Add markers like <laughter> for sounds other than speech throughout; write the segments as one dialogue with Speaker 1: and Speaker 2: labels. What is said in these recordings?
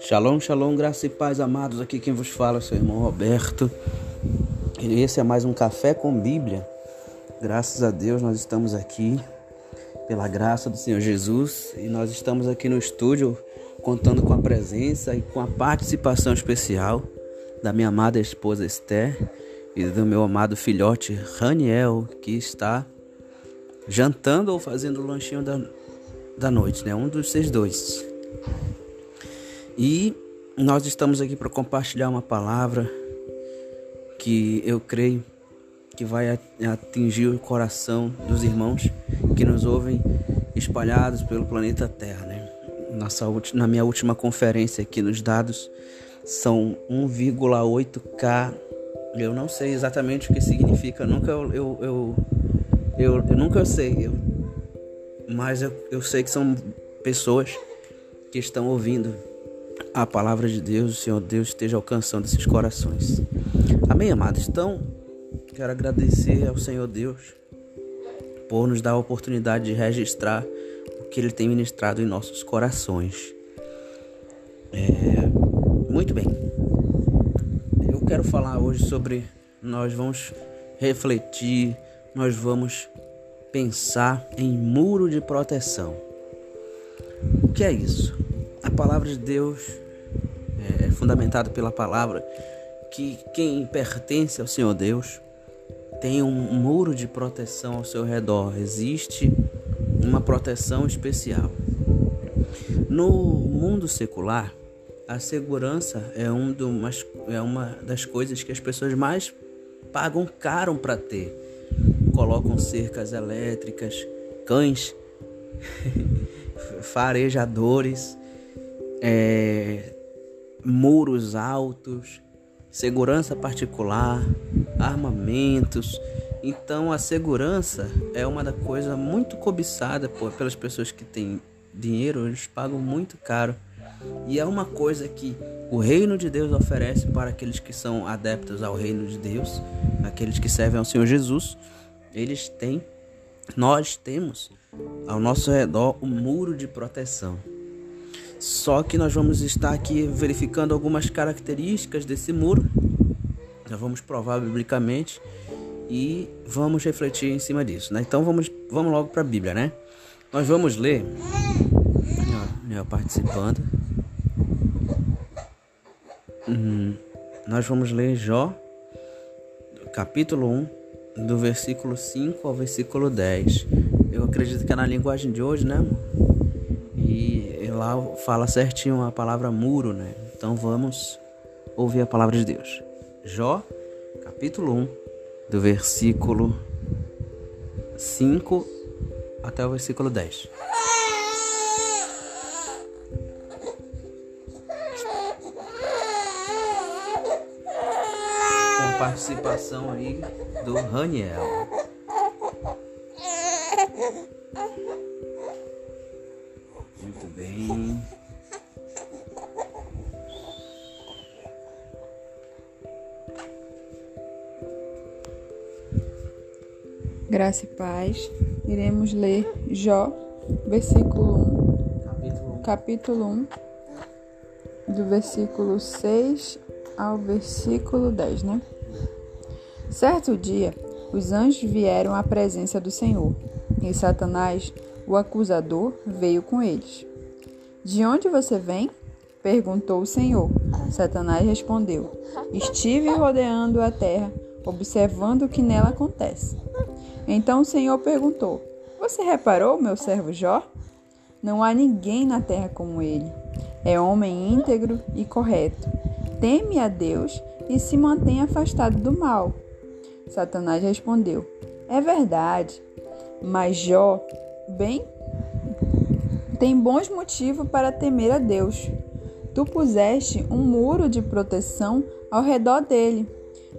Speaker 1: Shalom, shalom, graça e paz, amados. Aqui quem vos fala é seu irmão Roberto. E esse é mais um Café com Bíblia. Graças a Deus nós estamos aqui, pela graça do Senhor Jesus, e nós estamos aqui no estúdio contando com a presença e com a participação especial da minha amada esposa Esther e do meu amado filhote Raniel, que está jantando ou fazendo o lanchinho da, da noite, né? Um dos seis dois. E nós estamos aqui para compartilhar uma palavra que eu creio que vai atingir o coração dos irmãos que nos ouvem espalhados pelo planeta Terra, né? Nossa, na minha última conferência aqui nos dados são 1,8k. Eu não sei exatamente o que significa, nunca eu, eu, eu, eu, eu nunca sei, eu, mas eu, eu sei que são pessoas que estão ouvindo a palavra de Deus, o Senhor Deus esteja alcançando esses corações. Amém, amados? Então, quero agradecer ao Senhor Deus por nos dar a oportunidade de registrar o que Ele tem ministrado em nossos corações. É, muito bem. Eu quero falar hoje sobre. Nós vamos refletir, nós vamos pensar em muro de proteção. O que é isso? A palavra de Deus é fundamentada pela palavra que quem pertence ao Senhor Deus tem um muro de proteção ao seu redor. Existe uma proteção especial. No mundo secular, a segurança é, um do, é uma das coisas que as pessoas mais pagam caro para ter. Colocam cercas elétricas, cães, <laughs> farejadores, é, muros altos, segurança particular, armamentos. Então a segurança é uma da coisa muito cobiçada por, pelas pessoas que têm dinheiro, eles pagam muito caro e é uma coisa que o reino de Deus oferece para aqueles que são adeptos ao reino de Deus, aqueles que servem ao Senhor Jesus. Eles têm, nós temos ao nosso redor um muro de proteção. Só que nós vamos estar aqui verificando algumas características desse muro. Nós vamos provar biblicamente e vamos refletir em cima disso, né? Então vamos, vamos logo para a Bíblia, né? Nós vamos ler, ó, participando. Hum, nós vamos ler Jó, capítulo 1, do versículo 5 ao versículo 10. Eu acredito que é na linguagem de hoje, né? E lá fala certinho a palavra muro, né? Então vamos ouvir a palavra de Deus. Jó, capítulo 1, do versículo 5 até o versículo 10. Participação aí do Raniel. Muito bem.
Speaker 2: Graça e paz. Iremos ler Jó, versículo 1.
Speaker 1: Capítulo 1.
Speaker 2: Capítulo 1 do versículo 6 ao versículo 10, né? Certo dia, os anjos vieram à presença do Senhor, e Satanás, o acusador, veio com eles. De onde você vem? perguntou o Senhor. Satanás respondeu: Estive rodeando a terra, observando o que nela acontece. Então o Senhor perguntou: Você reparou, meu servo Jó? Não há ninguém na terra como ele. É homem íntegro e correto. Teme a Deus e se mantém afastado do mal. Satanás respondeu: É verdade, mas Jó, bem, tem bons motivos para temer a Deus. Tu puseste um muro de proteção ao redor dele,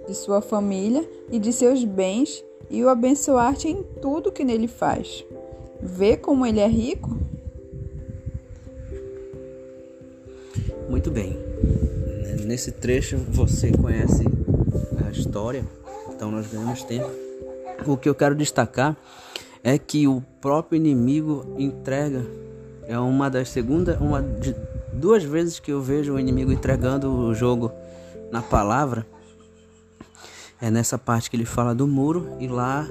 Speaker 2: de sua família e de seus bens, e o abençoaste em tudo que nele faz. Vê como ele é rico?
Speaker 1: Muito bem. Nesse trecho você conhece a história então nós ganhamos tempo. O que eu quero destacar é que o próprio inimigo entrega. É uma das segunda, uma de duas vezes que eu vejo o inimigo entregando o jogo na palavra. É nessa parte que ele fala do muro e lá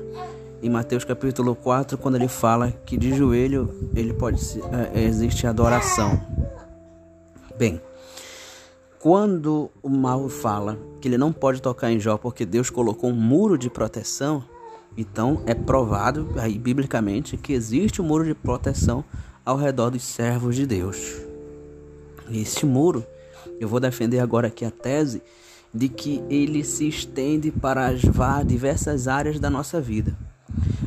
Speaker 1: em Mateus capítulo 4, quando ele fala que de joelho ele pode é, existe adoração. Bem, quando o mal fala que ele não pode tocar em Jó porque Deus colocou um muro de proteção, então é provado aí biblicamente que existe um muro de proteção ao redor dos servos de Deus. E esse muro, eu vou defender agora aqui a tese de que ele se estende para as diversas áreas da nossa vida.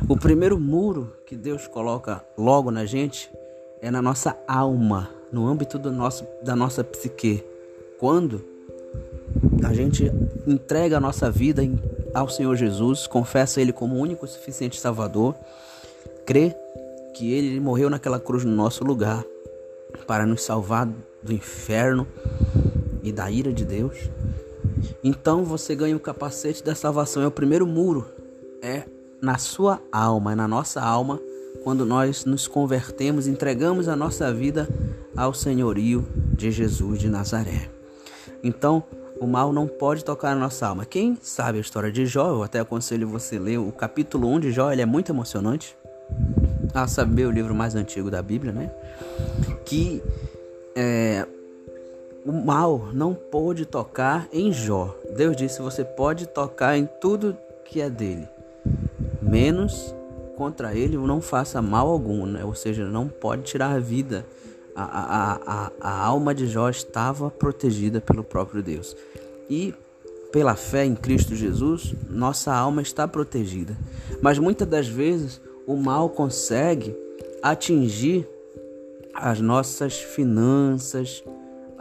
Speaker 1: O primeiro muro que Deus coloca logo na gente é na nossa alma, no âmbito do nosso, da nossa psique. Quando a gente entrega a nossa vida ao Senhor Jesus, confessa Ele como único e suficiente Salvador, crê que Ele morreu naquela cruz no nosso lugar para nos salvar do inferno e da ira de Deus. Então você ganha o capacete da salvação. É o primeiro muro. É na sua alma, é na nossa alma, quando nós nos convertemos, entregamos a nossa vida ao senhorio de Jesus de Nazaré. Então, o mal não pode tocar na nossa alma. Quem sabe a história de Jó, eu até aconselho você ler o capítulo 1 de Jó, ele é muito emocionante. A saber, o livro mais antigo da Bíblia, né? Que é, o mal não pôde tocar em Jó. Deus disse: você pode tocar em tudo que é dele, menos contra ele não faça mal algum, né? ou seja, não pode tirar a vida a, a, a, alma de Jó estava protegida pelo próprio Deus. E pela fé em Cristo Jesus, nossa alma está protegida. Mas muitas das vezes o mal consegue atingir as nossas finanças,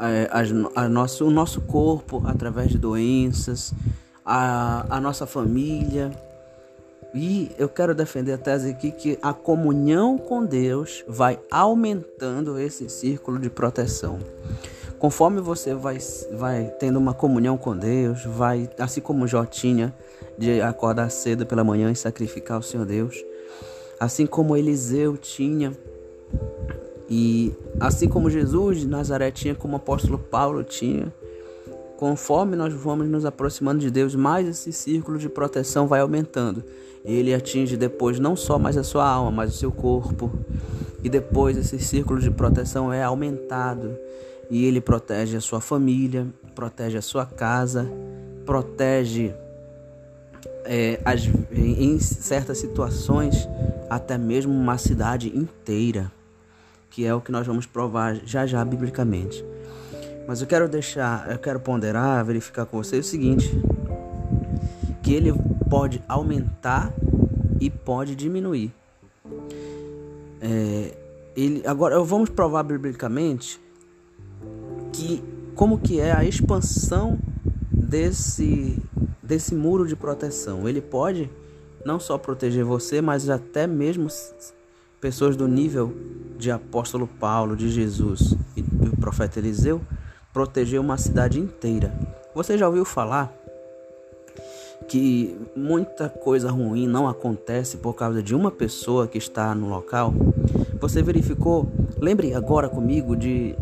Speaker 1: eh, as, a nosso, o nosso corpo através de doenças, a, a nossa família, e eu quero defender a tese aqui que a comunhão com Deus vai aumentando esse círculo de proteção. Conforme você vai, vai tendo uma comunhão com Deus, vai, assim como Jó tinha, de acordar cedo pela manhã e sacrificar o Senhor Deus, assim como Eliseu tinha, e assim como Jesus de Nazaré tinha, como o apóstolo Paulo tinha, conforme nós vamos nos aproximando de Deus, mais esse círculo de proteção vai aumentando. Ele atinge depois não só mais a sua alma, mas o seu corpo. E depois esse círculo de proteção é aumentado. E ele protege a sua família, protege a sua casa, protege é, as, em certas situações até mesmo uma cidade inteira, que é o que nós vamos provar já já biblicamente. Mas eu quero deixar, eu quero ponderar, verificar com você o seguinte, que ele pode aumentar e pode diminuir. É, ele, agora vamos provar biblicamente que como que é a expansão desse desse muro de proteção. Ele pode não só proteger você, mas até mesmo pessoas do nível de apóstolo Paulo, de Jesus e do profeta Eliseu, proteger uma cidade inteira. Você já ouviu falar que muita coisa ruim não acontece por causa de uma pessoa que está no local? Você verificou? Lembre agora comigo de,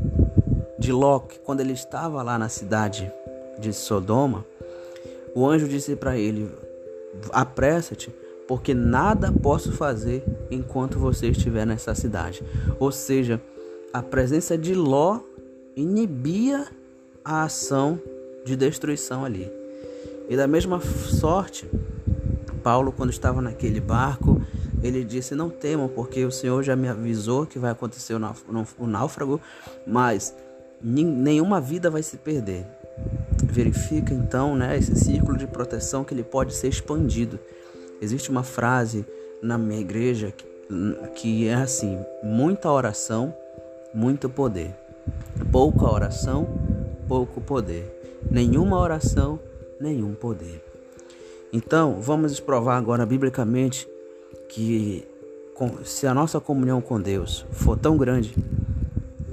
Speaker 1: de Locke, quando ele estava lá na cidade de Sodoma. O anjo disse para ele: Apressa-te, porque nada posso fazer enquanto você estiver nessa cidade. Ou seja, a presença de Ló inibia a ação de destruição ali. E da mesma sorte, Paulo, quando estava naquele barco, ele disse: Não temam, porque o Senhor já me avisou que vai acontecer o náufrago, mas nenhuma vida vai se perder. Verifica então né, esse círculo de proteção que ele pode ser expandido. Existe uma frase na minha igreja que, que é assim: muita oração, muito poder. Pouca oração, pouco poder. Nenhuma oração, nenhum poder. Então, vamos provar agora biblicamente que se a nossa comunhão com Deus for tão grande,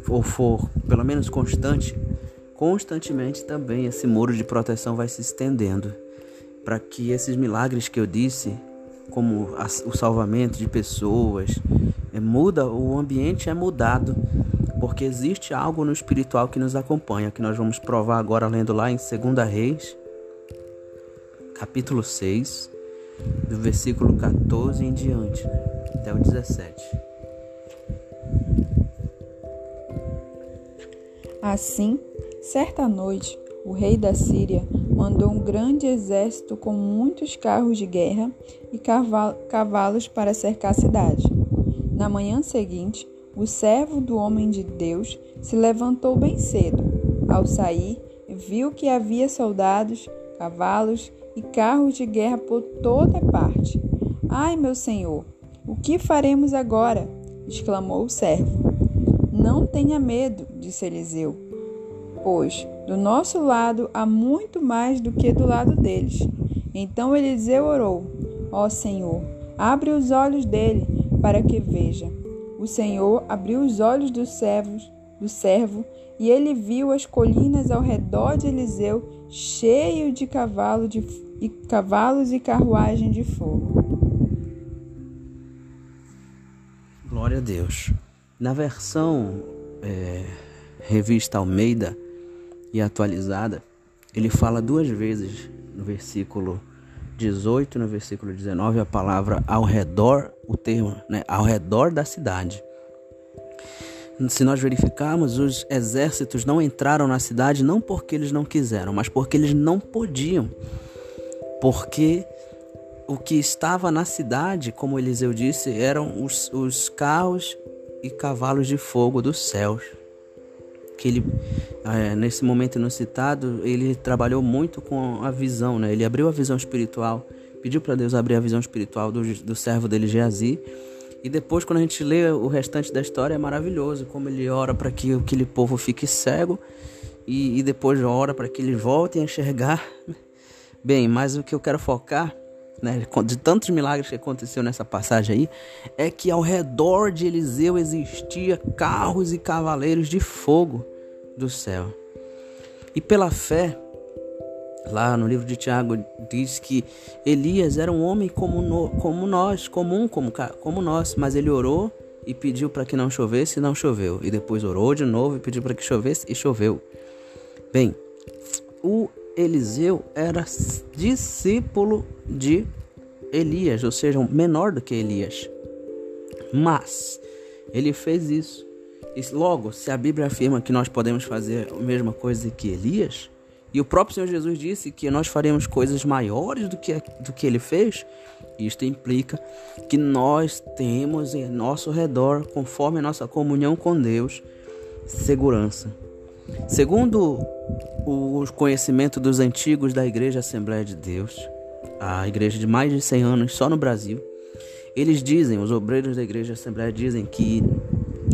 Speaker 1: ou for pelo menos constante, constantemente também esse muro de proteção vai se estendendo para que esses milagres que eu disse como o salvamento de pessoas, é, muda, o ambiente é mudado, porque existe algo no espiritual que nos acompanha, que nós vamos provar agora lendo lá em 2 Reis, capítulo 6, do versículo 14 em diante, né? até o 17.
Speaker 2: Assim, certa noite, o rei da Síria mandou um grande exército com muitos carros de guerra e cavalos para cercar a cidade. Na manhã seguinte, o servo do homem de Deus se levantou bem cedo. Ao sair, viu que havia soldados, cavalos e carros de guerra por toda parte. Ai, meu senhor, o que faremos agora? exclamou o servo. Não tenha medo, disse Eliseu, pois do nosso lado há muito mais do que do lado deles. Então Eliseu orou: Ó Senhor, abre os olhos dele para que veja. O Senhor abriu os olhos dos servos, do servo, e ele viu as colinas ao redor de Eliseu cheio de, cavalo de e cavalos e carruagem de fogo.
Speaker 1: Glória a Deus. Na versão é, revista Almeida e atualizada, ele fala duas vezes no versículo 18 no versículo 19 a palavra ao redor, o termo, né, ao redor da cidade. Se nós verificarmos, os exércitos não entraram na cidade não porque eles não quiseram, mas porque eles não podiam porque o que estava na cidade, como Eliseu disse, eram os, os carros e cavalos de fogo dos céus. Que ele, é, nesse momento inusitado, ele trabalhou muito com a visão, né? Ele abriu a visão espiritual, pediu para Deus abrir a visão espiritual do, do servo dele, Geazi. E depois, quando a gente lê o restante da história, é maravilhoso como ele ora para que aquele povo fique cego e, e depois ora para que eles voltem a enxergar Bem, mas o que eu quero focar, né, de tantos milagres que aconteceu nessa passagem aí, é que ao redor de Eliseu existia carros e cavaleiros de fogo do céu. E pela fé, lá no livro de Tiago diz que Elias era um homem como, no, como nós, comum como, como nós, mas ele orou e pediu para que não chovesse e não choveu. E depois orou de novo e pediu para que chovesse e choveu. Bem, o Eliseu era discípulo de Elias, ou seja, menor do que Elias. Mas ele fez isso. E logo, se a Bíblia afirma que nós podemos fazer a mesma coisa que Elias, e o próprio Senhor Jesus disse que nós faremos coisas maiores do que, do que ele fez, isto implica que nós temos em nosso redor, conforme a nossa comunhão com Deus, segurança. Segundo o conhecimento dos antigos da Igreja Assembleia de Deus, a igreja de mais de 100 anos só no Brasil, eles dizem, os obreiros da Igreja Assembleia dizem que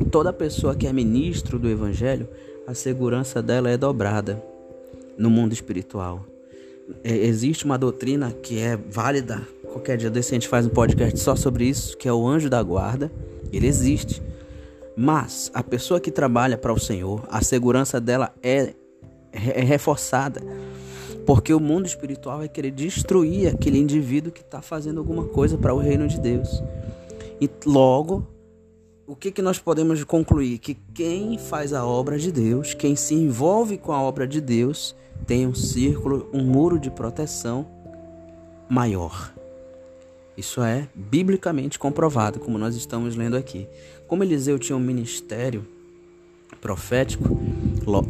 Speaker 1: toda pessoa que é ministro do Evangelho, a segurança dela é dobrada no mundo espiritual. É, existe uma doutrina que é válida, qualquer dia desse a gente faz um podcast só sobre isso, que é o anjo da guarda. Ele existe. Mas a pessoa que trabalha para o Senhor, a segurança dela é, é reforçada. Porque o mundo espiritual vai querer destruir aquele indivíduo que está fazendo alguma coisa para o reino de Deus. E logo, o que, que nós podemos concluir? Que quem faz a obra de Deus, quem se envolve com a obra de Deus, tem um círculo, um muro de proteção maior. Isso é biblicamente comprovado, como nós estamos lendo aqui. Como Eliseu tinha um ministério profético,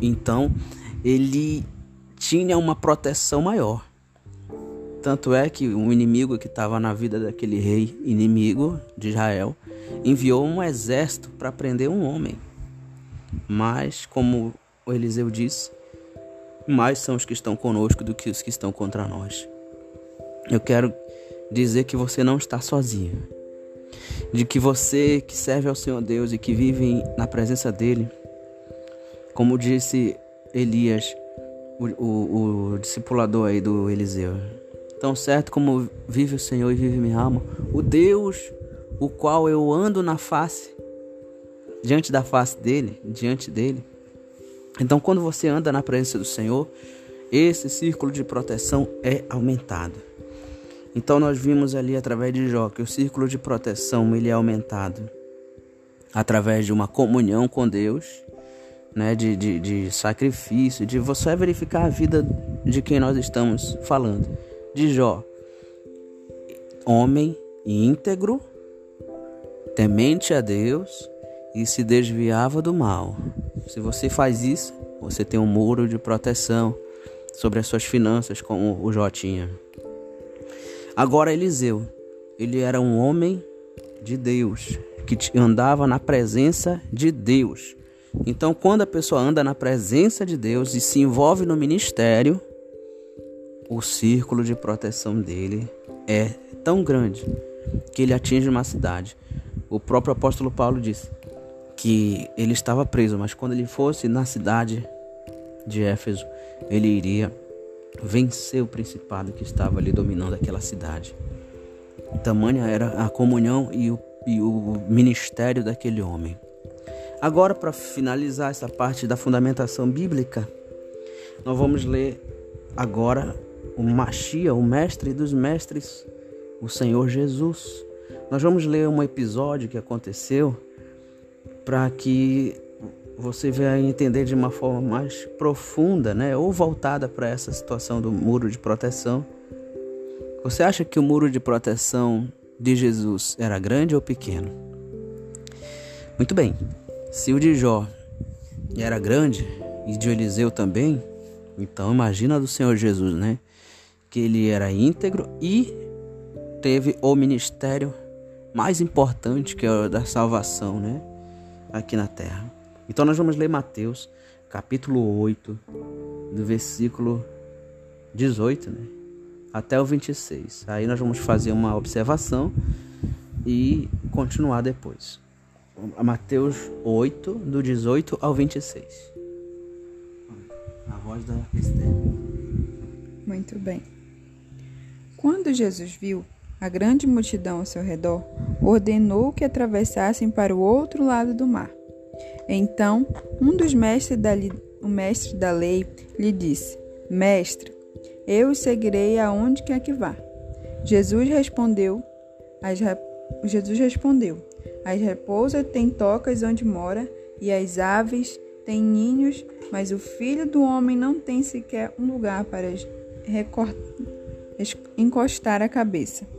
Speaker 1: então ele tinha uma proteção maior. Tanto é que um inimigo que estava na vida daquele rei inimigo de Israel enviou um exército para prender um homem. Mas, como o Eliseu disse, mais são os que estão conosco do que os que estão contra nós. Eu quero dizer que você não está sozinho. De que você que serve ao Senhor Deus e que vive na presença dele, como disse Elias, o, o, o discipulador aí do Eliseu. Tão certo como vive o Senhor e vive minha alma, o Deus o qual eu ando na face, diante da face dele, diante dele. Então, quando você anda na presença do Senhor, esse círculo de proteção é aumentado. Então nós vimos ali através de Jó que o círculo de proteção ele é aumentado através de uma comunhão com Deus, né, de, de, de sacrifício, de você verificar a vida de quem nós estamos falando. De Jó, homem íntegro, temente a Deus e se desviava do mal. Se você faz isso, você tem um muro de proteção sobre as suas finanças, como o Jó tinha. Agora Eliseu, ele era um homem de Deus, que andava na presença de Deus. Então, quando a pessoa anda na presença de Deus e se envolve no ministério, o círculo de proteção dele é tão grande que ele atinge uma cidade. O próprio apóstolo Paulo disse que ele estava preso, mas quando ele fosse na cidade de Éfeso, ele iria vencer o principado que estava ali dominando aquela cidade. Tamanha era a comunhão e o, e o ministério daquele homem. Agora, para finalizar essa parte da fundamentação bíblica, nós vamos ler agora o Machia, o mestre dos mestres, o Senhor Jesus. Nós vamos ler um episódio que aconteceu para que você vai entender de uma forma mais profunda, né, ou voltada para essa situação do muro de proteção. Você acha que o muro de proteção de Jesus era grande ou pequeno? Muito bem. Se o de Jó era grande e de Eliseu também, então imagina do Senhor Jesus, né? Que ele era íntegro e teve o ministério mais importante que é o da salvação, né? Aqui na terra. Então nós vamos ler Mateus, capítulo 8, do versículo 18, né? Até o 26. Aí nós vamos fazer uma observação e continuar depois. Mateus 8, do 18 ao 26. A voz da Esther.
Speaker 2: Muito bem. Quando Jesus viu a grande multidão ao seu redor, ordenou que atravessassem para o outro lado do mar. Então, um dos mestres da, o mestre da lei lhe disse: Mestre, eu o seguirei aonde quer que vá. Jesus respondeu: as, Jesus respondeu: As raposas têm tocas onde mora e as aves têm ninhos, mas o filho do homem não tem sequer um lugar para encostar a cabeça.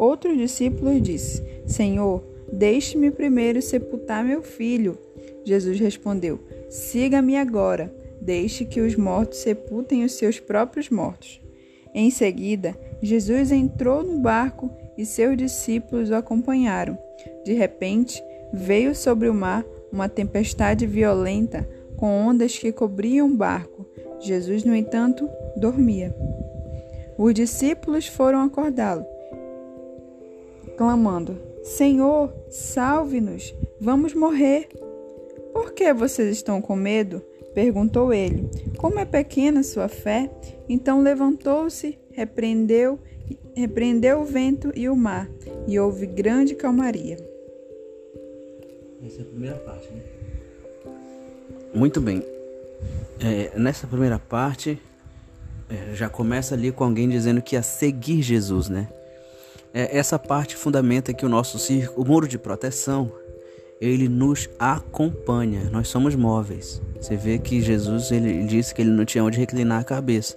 Speaker 2: Outro discípulo disse: Senhor, deixe-me primeiro sepultar meu filho. Jesus respondeu: Siga-me agora, deixe que os mortos sepultem os seus próprios mortos. Em seguida, Jesus entrou no barco e seus discípulos o acompanharam. De repente, veio sobre o mar uma tempestade violenta, com ondas que cobriam o barco. Jesus, no entanto, dormia. Os discípulos foram acordá-lo, clamando: Senhor, salve-nos, vamos morrer. Por que vocês estão com medo? perguntou ele. Como é pequena sua fé? Então levantou-se, repreendeu, repreendeu o vento e o mar, e houve grande calmaria.
Speaker 1: Essa é a primeira parte, né? Muito bem. É, nessa primeira parte, é, já começa ali com alguém dizendo que ia seguir Jesus, né? É, essa parte fundamenta que o nosso o muro de proteção ele nos acompanha. Nós somos móveis. Você vê que Jesus ele disse que ele não tinha onde reclinar a cabeça.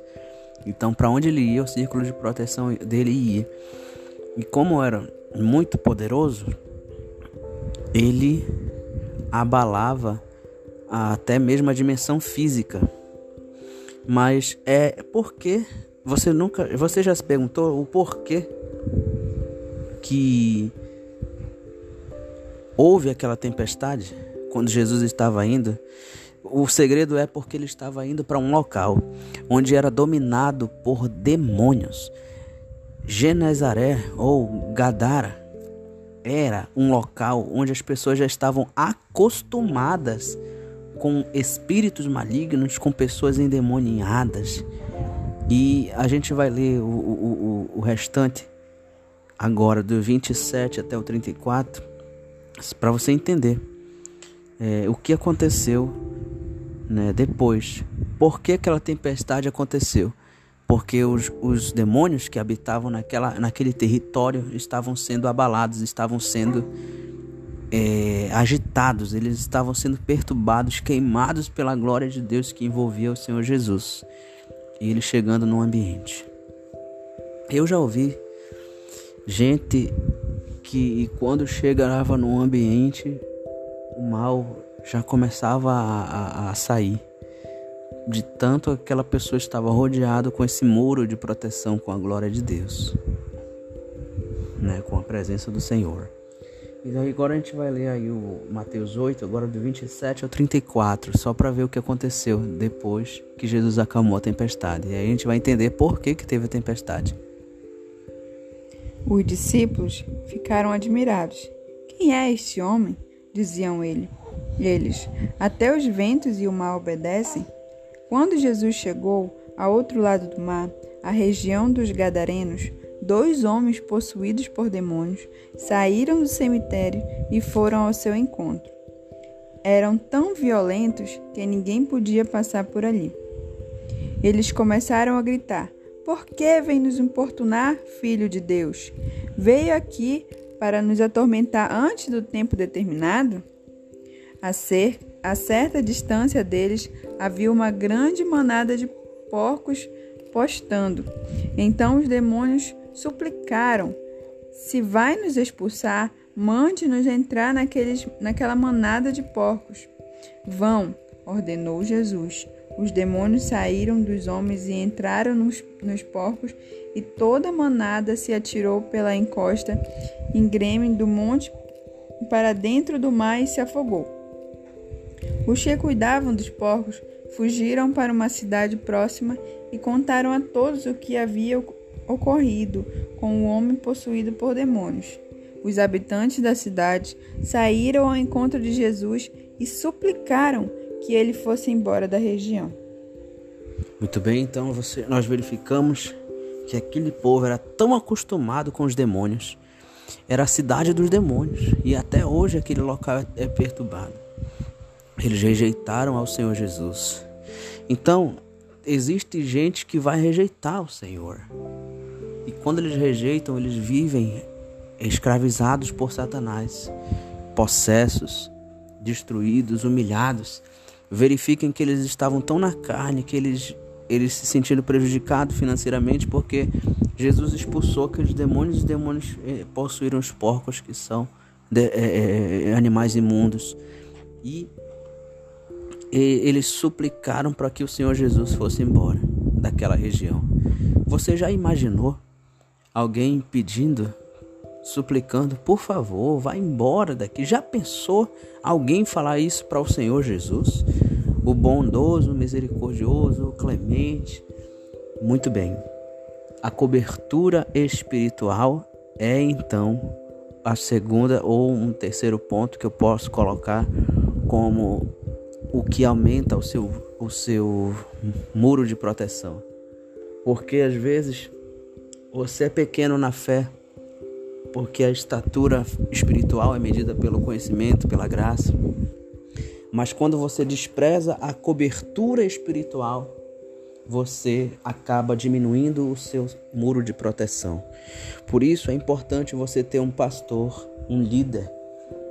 Speaker 1: Então, para onde ele ia, o círculo de proteção dele ia. E como era muito poderoso, ele abalava até mesmo a dimensão física. Mas é porque você nunca, você já se perguntou o porquê que houve aquela tempestade quando Jesus estava indo, o segredo é porque ele estava indo para um local onde era dominado por demônios. Genezaré ou Gadara era um local onde as pessoas já estavam acostumadas com espíritos malignos, com pessoas endemoniadas. E a gente vai ler o, o, o, o restante agora, do 27 até o 34 para você entender é, o que aconteceu né, depois. Por que aquela tempestade aconteceu? porque os, os demônios que habitavam naquela, naquele território estavam sendo abalados, estavam sendo é, agitados, eles estavam sendo perturbados, queimados pela glória de Deus que envolvia o Senhor Jesus. E ele chegando no ambiente. Eu já ouvi gente que quando chegava no ambiente, o mal já começava a, a, a sair. De tanto aquela pessoa estava rodeada com esse muro de proteção com a glória de Deus, né, com a presença do Senhor. E daí agora a gente vai ler aí o Mateus 8, agora do 27 ao 34, só para ver o que aconteceu depois que Jesus acalmou a tempestade. E aí a gente vai entender por que, que teve a tempestade.
Speaker 2: Os discípulos ficaram admirados. Quem é este homem? diziam ele. Eles, até os ventos e o mar obedecem? Quando Jesus chegou ao outro lado do mar, a região dos Gadarenos, dois homens possuídos por demônios saíram do cemitério e foram ao seu encontro. Eram tão violentos que ninguém podia passar por ali. Eles começaram a gritar: Por que vem nos importunar, filho de Deus? Veio aqui para nos atormentar antes do tempo determinado? A, ser, a certa distância deles havia uma grande manada de porcos postando. Então os demônios suplicaram: Se vai nos expulsar, mande-nos entrar naqueles, naquela manada de porcos. Vão, ordenou Jesus. Os demônios saíram dos homens e entraram nos, nos porcos, e toda a manada se atirou pela encosta íngreme do monte para dentro do mar e se afogou. Os que cuidavam dos porcos fugiram para uma cidade próxima e contaram a todos o que havia ocorrido com o homem possuído por demônios. Os habitantes da cidade saíram ao encontro de Jesus e suplicaram que ele fosse embora da região.
Speaker 1: Muito bem, então você, nós verificamos que aquele povo era tão acostumado com os demônios, era a cidade dos demônios, e até hoje aquele local é perturbado. Eles rejeitaram ao Senhor Jesus. Então, existe gente que vai rejeitar o Senhor. E quando eles rejeitam, eles vivem escravizados por Satanás, possessos, destruídos, humilhados. Verifiquem que eles estavam tão na carne que eles, eles se sentiram prejudicados financeiramente porque Jesus expulsou aqueles demônios e os demônios eh, possuíram os porcos que são de, eh, eh, animais imundos. E, e eles suplicaram para que o Senhor Jesus fosse embora daquela região. Você já imaginou alguém pedindo, suplicando, por favor, vá embora daqui. Já pensou alguém falar isso para o Senhor Jesus? O bondoso, misericordioso, clemente. Muito bem. A cobertura espiritual é então a segunda ou um terceiro ponto que eu posso colocar como o que aumenta o seu, o seu muro de proteção. Porque às vezes você é pequeno na fé, porque a estatura espiritual é medida pelo conhecimento, pela graça. Mas quando você despreza a cobertura espiritual, você acaba diminuindo o seu muro de proteção. Por isso é importante você ter um pastor, um líder,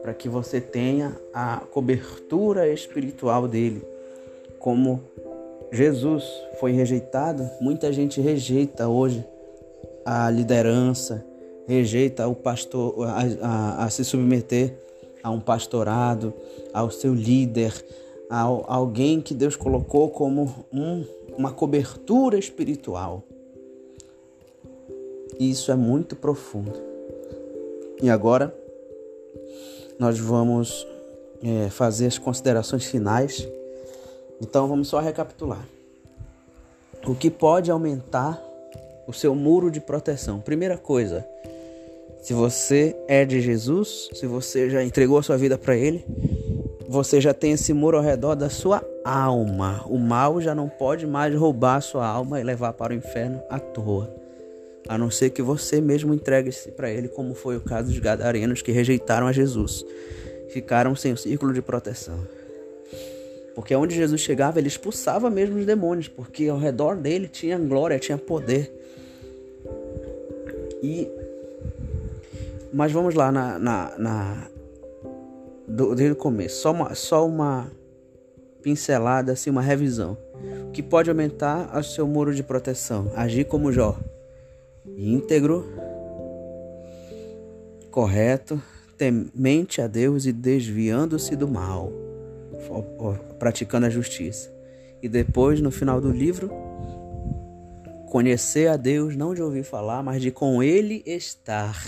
Speaker 1: para que você tenha a cobertura espiritual dele. Como Jesus foi rejeitado, muita gente rejeita hoje a liderança, rejeita o pastor a, a, a se submeter a um pastorado, ao seu líder, a alguém que Deus colocou como um, uma cobertura espiritual. Isso é muito profundo. E agora nós vamos é, fazer as considerações finais. Então vamos só recapitular. O que pode aumentar o seu muro de proteção. Primeira coisa, se você é de Jesus, se você já entregou a sua vida para Ele, você já tem esse muro ao redor da sua alma. O mal já não pode mais roubar a sua alma e levar para o inferno à toa. A não ser que você mesmo entregue-se para Ele, como foi o caso dos gadarenos que rejeitaram a Jesus. Ficaram sem o círculo de proteção. Porque onde Jesus chegava, ele expulsava mesmo os demônios, porque ao redor dele tinha glória, tinha poder. E mas vamos lá na, na, na do, desde o começo, só uma, só uma pincelada, assim, uma revisão. O que pode aumentar o seu muro de proteção? Agir como Jó, íntegro, correto, temente a Deus e desviando-se do mal praticando a justiça. E depois, no final do livro, conhecer a Deus, não de ouvir falar, mas de com Ele estar.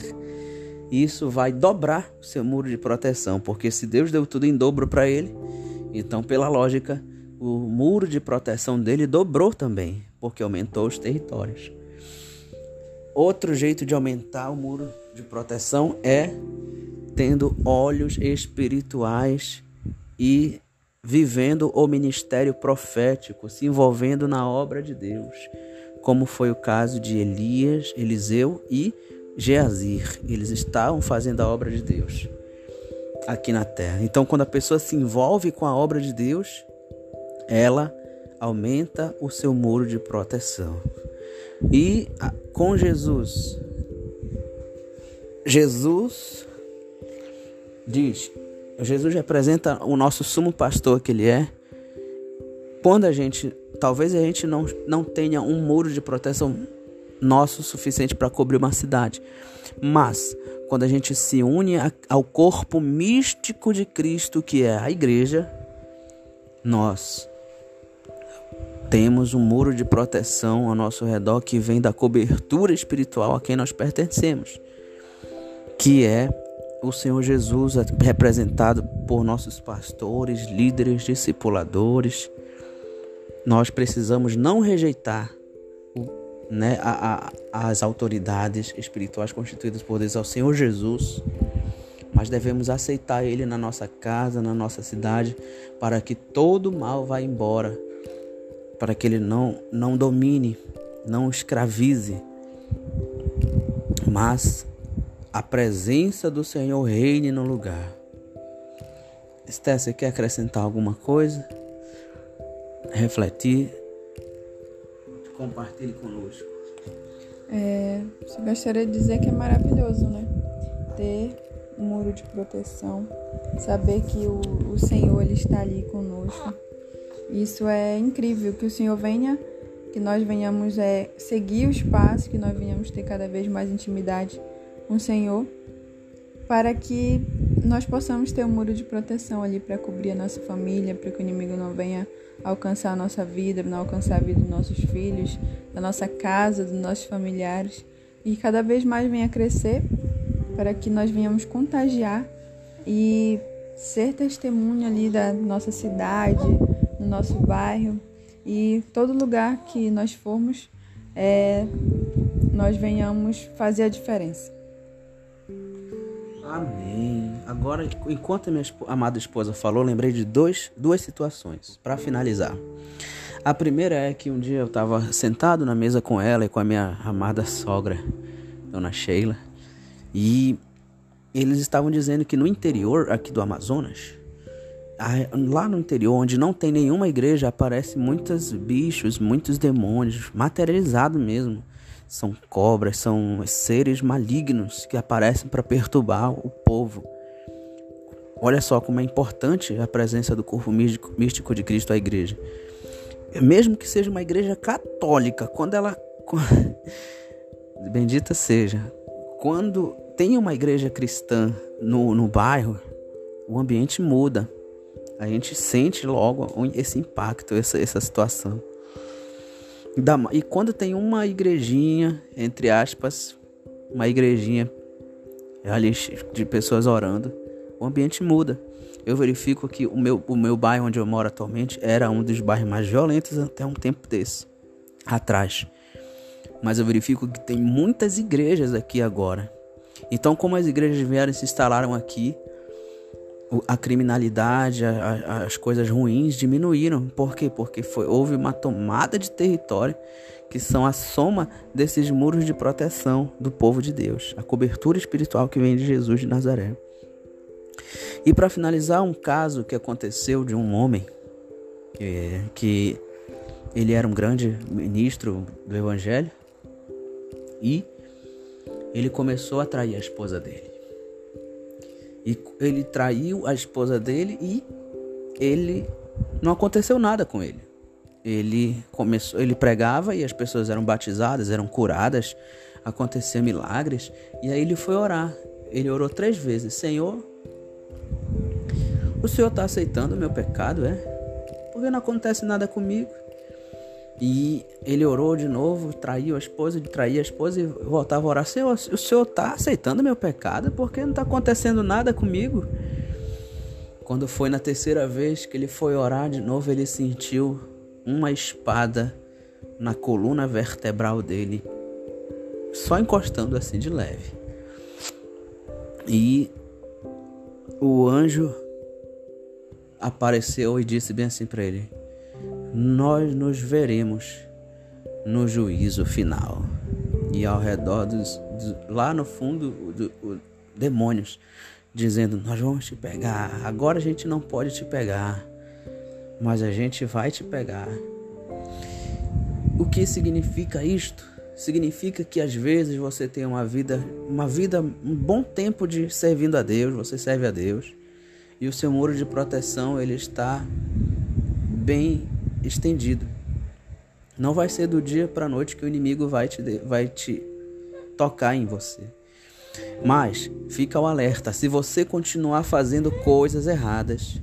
Speaker 1: Isso vai dobrar o seu muro de proteção, porque se Deus deu tudo em dobro para ele, então, pela lógica, o muro de proteção dele dobrou também, porque aumentou os territórios. Outro jeito de aumentar o muro de proteção é tendo olhos espirituais e vivendo o ministério profético, se envolvendo na obra de Deus, como foi o caso de Elias, Eliseu e Geazir. Eles estavam fazendo a obra de Deus aqui na terra. Então, quando a pessoa se envolve com a obra de Deus, ela aumenta o seu muro de proteção. E com Jesus, Jesus diz Jesus representa o nosso sumo pastor que ele é. Quando a gente, talvez a gente não, não tenha um muro de proteção nosso suficiente para cobrir uma cidade, mas quando a gente se une ao corpo místico de Cristo, que é a igreja, nós temos um muro de proteção ao nosso redor que vem da cobertura espiritual a quem nós pertencemos, que é o Senhor Jesus representado por nossos pastores, líderes, discipuladores. Nós precisamos não rejeitar né, a, a, as autoridades espirituais constituídas por Deus ao Senhor Jesus, mas devemos aceitar Ele na nossa casa, na nossa cidade, para que todo mal vá embora, para que Ele não, não domine, não escravize, mas a presença do Senhor reine no lugar. Esther, você quer acrescentar alguma coisa? Refletir? Compartilhe conosco.
Speaker 2: É, só gostaria de dizer que é maravilhoso, né? Ter um muro de proteção, saber que o, o Senhor ele está ali conosco. Isso é incrível, que o Senhor venha, que nós venhamos é, seguir os passos, que nós venhamos ter cada vez mais intimidade com o Senhor, para que nós possamos ter um muro de proteção ali para cobrir a nossa família, para que o inimigo não venha alcançar a nossa vida, não alcançar a vida dos nossos filhos, da nossa casa, dos nossos familiares, e cada vez mais venha crescer para que nós venhamos contagiar e ser testemunha ali da nossa cidade, no nosso bairro e todo lugar que nós formos, é, nós venhamos fazer a diferença.
Speaker 1: Amém. Agora, enquanto a minha amada esposa falou, lembrei de dois, duas situações para finalizar. A primeira é que um dia eu estava sentado na mesa com ela e com a minha amada sogra, Dona Sheila, e eles estavam dizendo que no interior aqui do Amazonas, lá no interior, onde não tem nenhuma igreja, aparecem muitos bichos, muitos demônios, materializados mesmo são cobras, são seres malignos que aparecem para perturbar o povo. Olha só como é importante a presença do corpo místico, de Cristo à igreja. Mesmo que seja uma igreja católica, quando ela. <laughs> Bendita seja. Quando tem uma igreja cristã no, no bairro, o ambiente muda. A gente sente logo esse impacto, essa, essa situação. E quando tem uma igrejinha, entre aspas, uma igrejinha ali de pessoas orando, o ambiente muda. Eu verifico que o meu, o meu bairro onde eu moro atualmente era um dos bairros mais violentos até um tempo desse, atrás. Mas eu verifico que tem muitas igrejas aqui agora. Então, como as igrejas vieram e se instalaram aqui, a criminalidade, a, a, as coisas ruins diminuíram. Por quê? Porque foi, houve uma tomada de território que são a soma desses muros de proteção do povo de Deus, a cobertura espiritual que vem de Jesus de Nazaré. E para finalizar, um caso que aconteceu de um homem que, que ele era um grande ministro do evangelho e ele começou a trair a esposa dele. E ele traiu a esposa dele e ele não aconteceu nada com ele. Ele começou, ele pregava e as pessoas eram batizadas, eram curadas, acontecia milagres. E aí ele foi orar. Ele orou três vezes: Senhor, o Senhor está aceitando o meu pecado, é? Porque não acontece nada comigo. E ele orou de novo, traiu a esposa, traía a esposa e voltava a orar: Senhor, o Senhor está aceitando meu pecado? Porque não está acontecendo nada comigo? Quando foi na terceira vez que ele foi orar de novo, ele sentiu uma espada na coluna vertebral dele, só encostando assim de leve. E o anjo apareceu e disse bem assim para ele: Nós nos veremos no juízo final. E ao redor dos, dos lá no fundo, do, do, demônios dizendo: Nós vamos te pegar. Agora a gente não pode te pegar, mas a gente vai te pegar. O que significa isto? Significa que às vezes você tem uma vida, uma vida, um bom tempo de servindo a Deus, você serve a Deus, e o seu muro de proteção ele está bem estendido. Não vai ser do dia para a noite que o inimigo vai te, vai te tocar em você. Mas fica o alerta: se você continuar fazendo coisas erradas,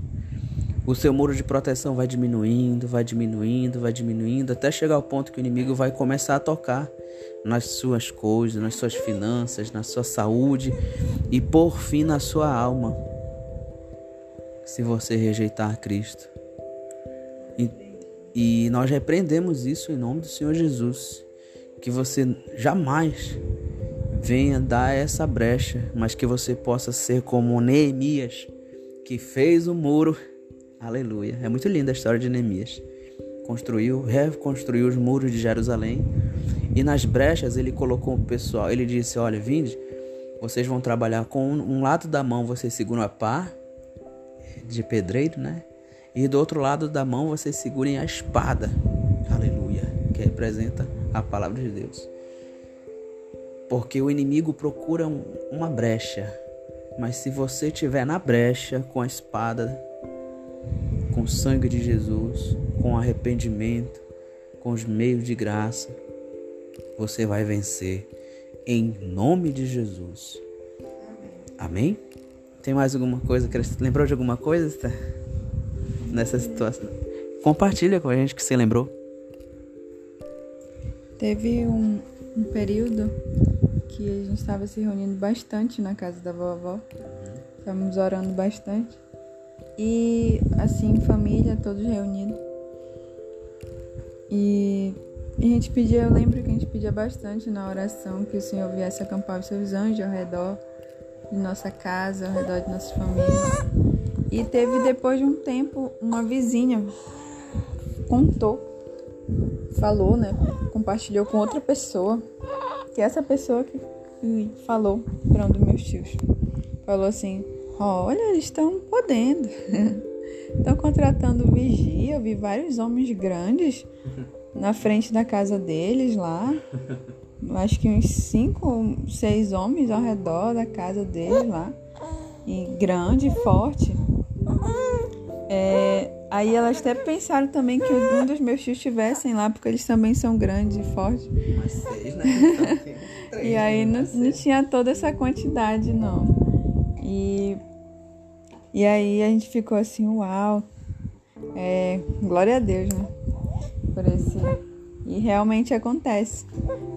Speaker 1: o seu muro de proteção vai diminuindo, vai diminuindo, vai diminuindo, até chegar ao ponto que o inimigo vai começar a tocar nas suas coisas, nas suas finanças, na sua saúde e por fim na sua alma. Se você rejeitar Cristo. E, e nós repreendemos isso em nome do Senhor Jesus. Que você jamais venha dar essa brecha, mas que você possa ser como Neemias, que fez o muro. Aleluia. É muito linda a história de Neemias. Construiu, reconstruiu os muros de Jerusalém. E nas brechas ele colocou o pessoal. Ele disse: Olha, vinde, vocês vão trabalhar com um lado da mão, vocês seguram a pá de pedreiro, né? E do outro lado da mão vocês segurem a espada. Aleluia. Que representa a palavra de Deus. Porque o inimigo procura um, uma brecha. Mas se você tiver na brecha com a espada, com o sangue de Jesus, com arrependimento, com os meios de graça, você vai vencer em nome de Jesus. Amém? Tem mais alguma coisa? Lembrou de alguma coisa nessa situação? Compartilha com a gente que você lembrou.
Speaker 2: Teve um, um período que a gente estava se reunindo bastante na casa da vovó. Estávamos orando bastante. E assim, família, todos reunidos. E a gente pedia, eu lembro que a gente pedia bastante na oração que o Senhor viesse acampar os seus anjos ao redor de nossa casa, ao redor de nossa família. E teve depois de um tempo uma vizinha contou, falou, né? Compartilhou com outra pessoa que essa pessoa que falou para um dos meus tios. Falou assim: Olha, eles estão podendo. <laughs> Estão contratando vigia. Eu vi vários homens grandes na frente da casa deles lá. Acho que uns cinco, seis homens ao redor da casa deles lá. E grande, forte. É, aí elas até pensaram também que um dos meus tios estivessem lá, porque eles também são grandes e fortes.
Speaker 1: Mas seis, né? <laughs>
Speaker 2: e aí não, não tinha toda essa quantidade, não. E, e aí a gente ficou assim, uau. É, glória a Deus, né? Por esse. E realmente acontece.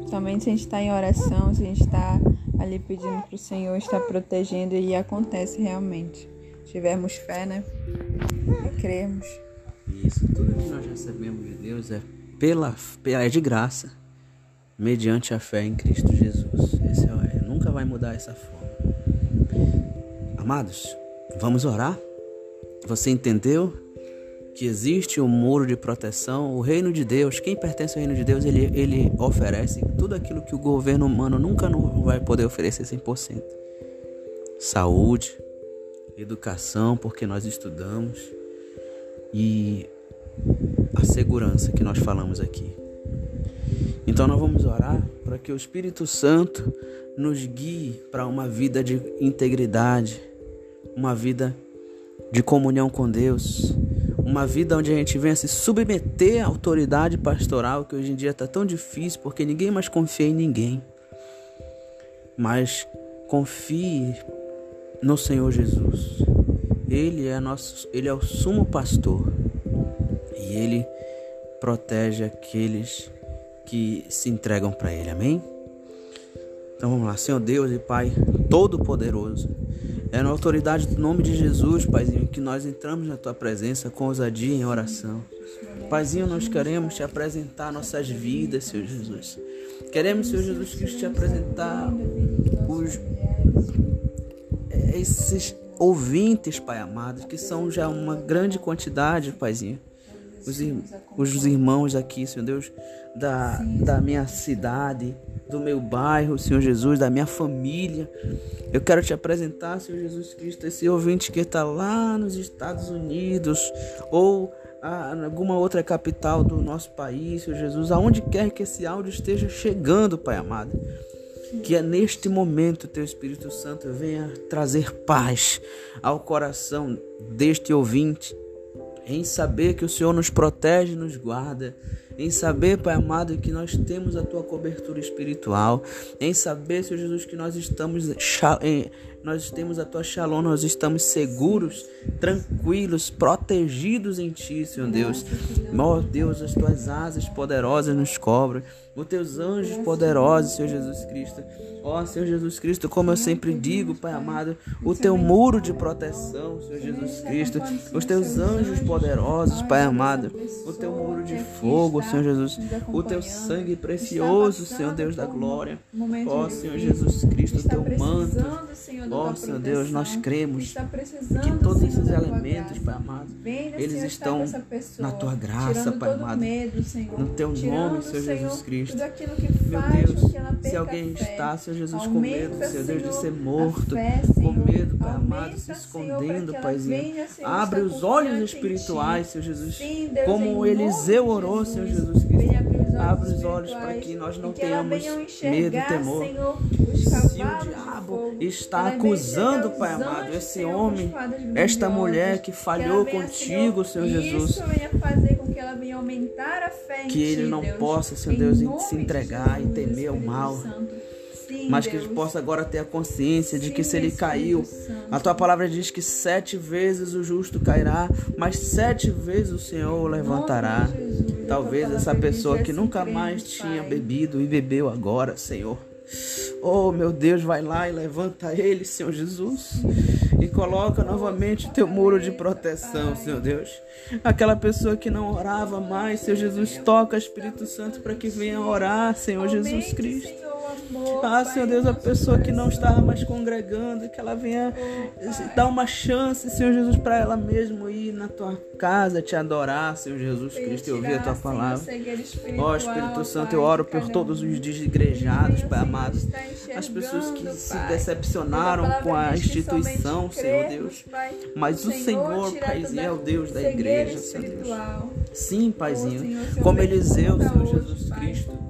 Speaker 2: Somente se a gente está em oração, se a gente está ali pedindo para o Senhor estar protegendo, e acontece realmente. Tivermos fé, né? E cremos.
Speaker 1: Isso, tudo que nós recebemos de Deus é pela, é de graça, mediante a fé em Cristo Jesus. Esse é, nunca vai mudar essa forma. Amados, vamos orar? Você entendeu que existe um muro de proteção? O reino de Deus, quem pertence ao reino de Deus, ele, ele oferece tudo aquilo que o governo humano nunca vai poder oferecer 100%. Saúde, educação, porque nós estudamos. E a segurança que nós falamos aqui. Então nós vamos orar para que o Espírito Santo nos guie para uma vida de integridade, uma vida de comunhão com Deus, uma vida onde a gente venha se submeter à autoridade pastoral, que hoje em dia está tão difícil porque ninguém mais confia em ninguém. Mas confie no Senhor Jesus. Ele é nosso, ele é o sumo pastor. E ele protege aqueles que se entregam para ele. Amém? Então vamos lá, Senhor Deus e Pai Todo-Poderoso. É na autoridade do nome de Jesus, Paizinho, que nós entramos na tua presença com ousadia em oração. Paizinho, nós queremos te apresentar nossas vidas, Senhor Jesus. Queremos, Senhor Jesus Cristo, te apresentar os, esses ouvintes, Pai amado, que são já uma grande quantidade, Paizinho. Os, os irmãos aqui, Senhor Deus, da, da minha cidade, do meu bairro, Senhor Jesus, da minha família. Eu quero te apresentar, Senhor Jesus Cristo, esse ouvinte que está lá nos Estados Unidos ou a, em alguma outra capital do nosso país, Senhor Jesus, aonde quer que esse áudio esteja chegando, Pai amado. Que é neste momento teu Espírito Santo venha trazer paz ao coração deste ouvinte, em saber que o Senhor nos protege, nos guarda, em saber, Pai amado, que nós temos a tua cobertura espiritual, em saber, Senhor Jesus, que nós estamos nós temos a tua shalom, nós estamos seguros, tranquilos, protegidos em ti, Senhor Deus. Ó oh, Deus, as tuas asas poderosas nos cobrem, os teus anjos poderosos, Senhor Jesus Cristo. Ó oh, Senhor Jesus Cristo, como eu sempre digo, Pai amado, o teu muro de proteção, Senhor Jesus Cristo, os teus anjos poderosos, Pai amado, o teu muro de fogo, Senhor Jesus, o teu sangue precioso, Senhor Deus da glória. Ó Senhor Jesus Cristo, o teu manto. Ó Senhor Deus, nós cremos que todos esses elementos, Pai amado, eles estão na tua graça, Pai amado, no teu nome, Senhor Jesus Cristo. Meu Deus, se alguém está, Senhor Jesus, com medo, Senhor Deus, de ser morto, com medo, Pai amado, se escondendo, Paizinho, abre os olhos espirituais, Senhor Jesus, como Eliseu orou, Senhor Jesus. Cristo. Abre os olhos para que nós não tenhamos medo e temor. Se o diabo está acusando, Pai amado, esse homem, esta mulher que falhou contigo, Senhor Jesus, que ele não possa, Senhor Deus, se entregar e temer o mal. Mas que ele possa agora ter a consciência de que se ele caiu, a tua palavra diz que sete vezes o justo cairá, mas sete vezes o Senhor o levantará. Talvez essa pessoa que nunca mais tinha bebido e bebeu agora, Senhor. Oh, meu Deus, vai lá e levanta ele, Senhor Jesus, e coloca novamente teu muro de proteção, Senhor Deus. Aquela pessoa que não orava mais, Senhor Jesus, toca Espírito Santo para que venha orar, Senhor Jesus Cristo. Ah, Senhor Deus, a pessoa que não está mais congregando, que ela venha dar uma chance, Senhor Jesus, para ela mesmo ir na tua casa te adorar, Senhor Jesus Cristo, e ouvir a tua palavra. Ó oh, Espírito Santo, eu oro por todos os desigrejados, Pai amado, as pessoas que se decepcionaram com a instituição, Senhor Deus. Mas o Senhor, Paizinho, é o Deus da igreja, Senhor Deus. Sim, Paizinho, como Eliseu, Senhor Jesus Cristo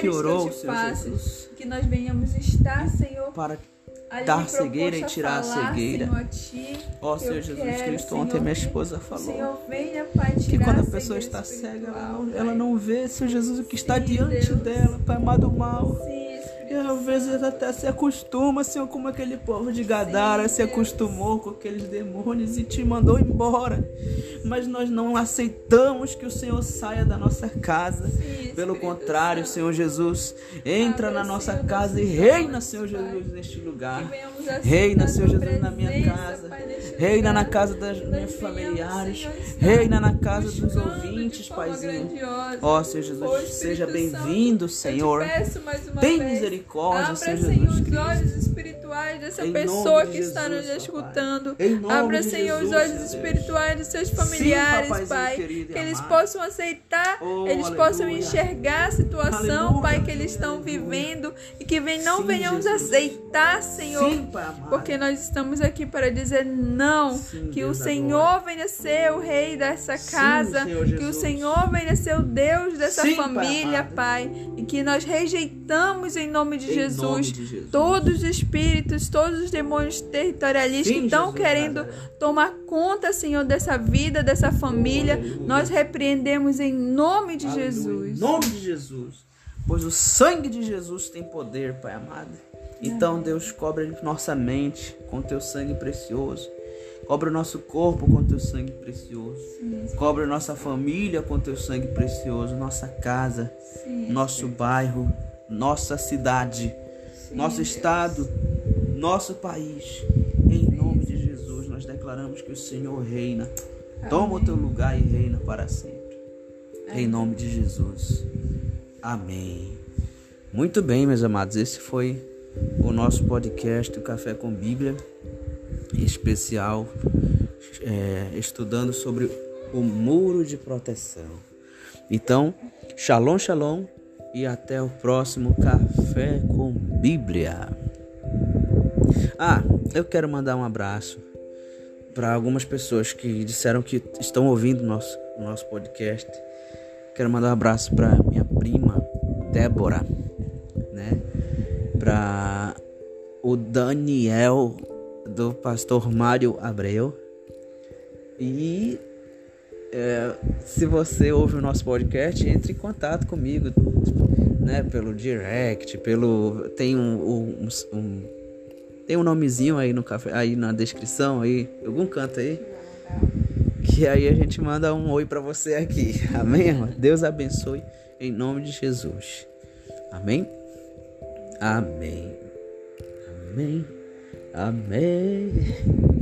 Speaker 2: que, orou, que Jesus, que nós venhamos estar, Senhor,
Speaker 1: para dar cegueira e tirar falar, a cegueira. Ó oh, Senhor Jesus quero, Cristo, Senhor, ontem minha esposa falou
Speaker 2: Senhor, venha, Pai,
Speaker 1: que quando a pessoa está cega, ela não, ela não vê, Senhor Jesus, o que está Sim, diante Deus. dela, Pai amado mal. Sim. E às vezes até se acostuma, Senhor, como aquele povo de Gadara se acostumou com aqueles demônios e te mandou embora. Mas nós não aceitamos que o Senhor saia da nossa casa. Sim, Pelo contrário, Santo. Senhor Jesus, entra na nossa Senhor, casa e reina, Senhor Jesus, neste lugar. Reina, Senhor Jesus, na minha casa. Reina na casa das minhas familiares. Reina na casa dos ouvintes, Paizinho. Ó, Senhor Jesus, seja bem-vindo, Senhor. Tem misericórdia Senhor Jesus
Speaker 2: os
Speaker 1: Cristo.
Speaker 2: olhos espirituais dessa
Speaker 1: Em
Speaker 2: pessoa
Speaker 1: de
Speaker 2: que está nos escutando. Abra, Senhor, os
Speaker 1: Jesus,
Speaker 2: olhos
Speaker 1: meu Deus.
Speaker 2: espirituais dos seus familiares, Pai. Que eles
Speaker 1: amado.
Speaker 2: possam aceitar,
Speaker 1: Oh,
Speaker 2: eles
Speaker 1: aleluia.
Speaker 2: possam enxergar a situação,
Speaker 1: Aleluia,
Speaker 2: Pai, que eles estão
Speaker 1: aleluia.
Speaker 2: vivendo e que vem, não
Speaker 1: Sim,
Speaker 2: venhamos
Speaker 1: Jesus.
Speaker 2: aceitar, Senhor.
Speaker 1: Sim, Pai amado.
Speaker 2: Porque nós estamos aqui para dizer não,
Speaker 1: Sim,
Speaker 2: que
Speaker 1: Deus
Speaker 2: o Senhor venha ser o rei dessa
Speaker 1: Sim,
Speaker 2: casa,
Speaker 1: Senhor
Speaker 2: que o. Senhor venha ser o Deus dessa
Speaker 1: Sim, Pai
Speaker 2: família,
Speaker 1: amado.
Speaker 2: Pai, e que nós rejeitamos em nome de
Speaker 1: Em
Speaker 2: Jesus
Speaker 1: nome de Jesus.
Speaker 2: todos os espíritos, todos os demônios territorialistas
Speaker 1: Sim,
Speaker 2: que estão
Speaker 1: Jesus
Speaker 2: querendo tomar conta, Senhor, dessa vida, dessa família.
Speaker 1: aleluia.
Speaker 2: Nós repreendemos em nome de
Speaker 1: Aleluia.
Speaker 2: Jesus.
Speaker 1: Em nome de Jesus. Pois o sangue de Jesus tem poder, Pai amado. Então, Deus, cobre nossa mente com teu sangue precioso. Cobre o nosso corpo com teu sangue precioso. Cobre nossa família com teu sangue precioso. Nossa casa,
Speaker 2: Sim.
Speaker 1: nosso bairro, nossa cidade, nosso estado, nosso país. Em nome de Jesus, nós declaramos que o Senhor reina. Toma o teu lugar e reina para sempre. Em nome de Jesus. Amém. Muito bem, meus amados. Esse foi o nosso podcast, o Café com Bíblia, especial, é, estudando sobre o muro de proteção. Então, shalom, shalom e até o próximo Café com Bíblia. Ah, eu quero mandar um abraço para algumas pessoas que disseram que estão ouvindo nosso nosso podcast. Quero mandar um abraço para minha prima Débora, né? Para o Daniel do pastor Mário Abreu. E é, se você ouve o nosso podcast, entre em contato comigo, né? Pelo direct, pelo tem um, um, um tem um nomezinho aí no café, aí na descrição aí, algum canto aí. Que aí a gente manda um oi pra você aqui. <laughs> Amém, irmão? Deus abençoe em nome de Jesus. Amém? Amém. Amém. Amém.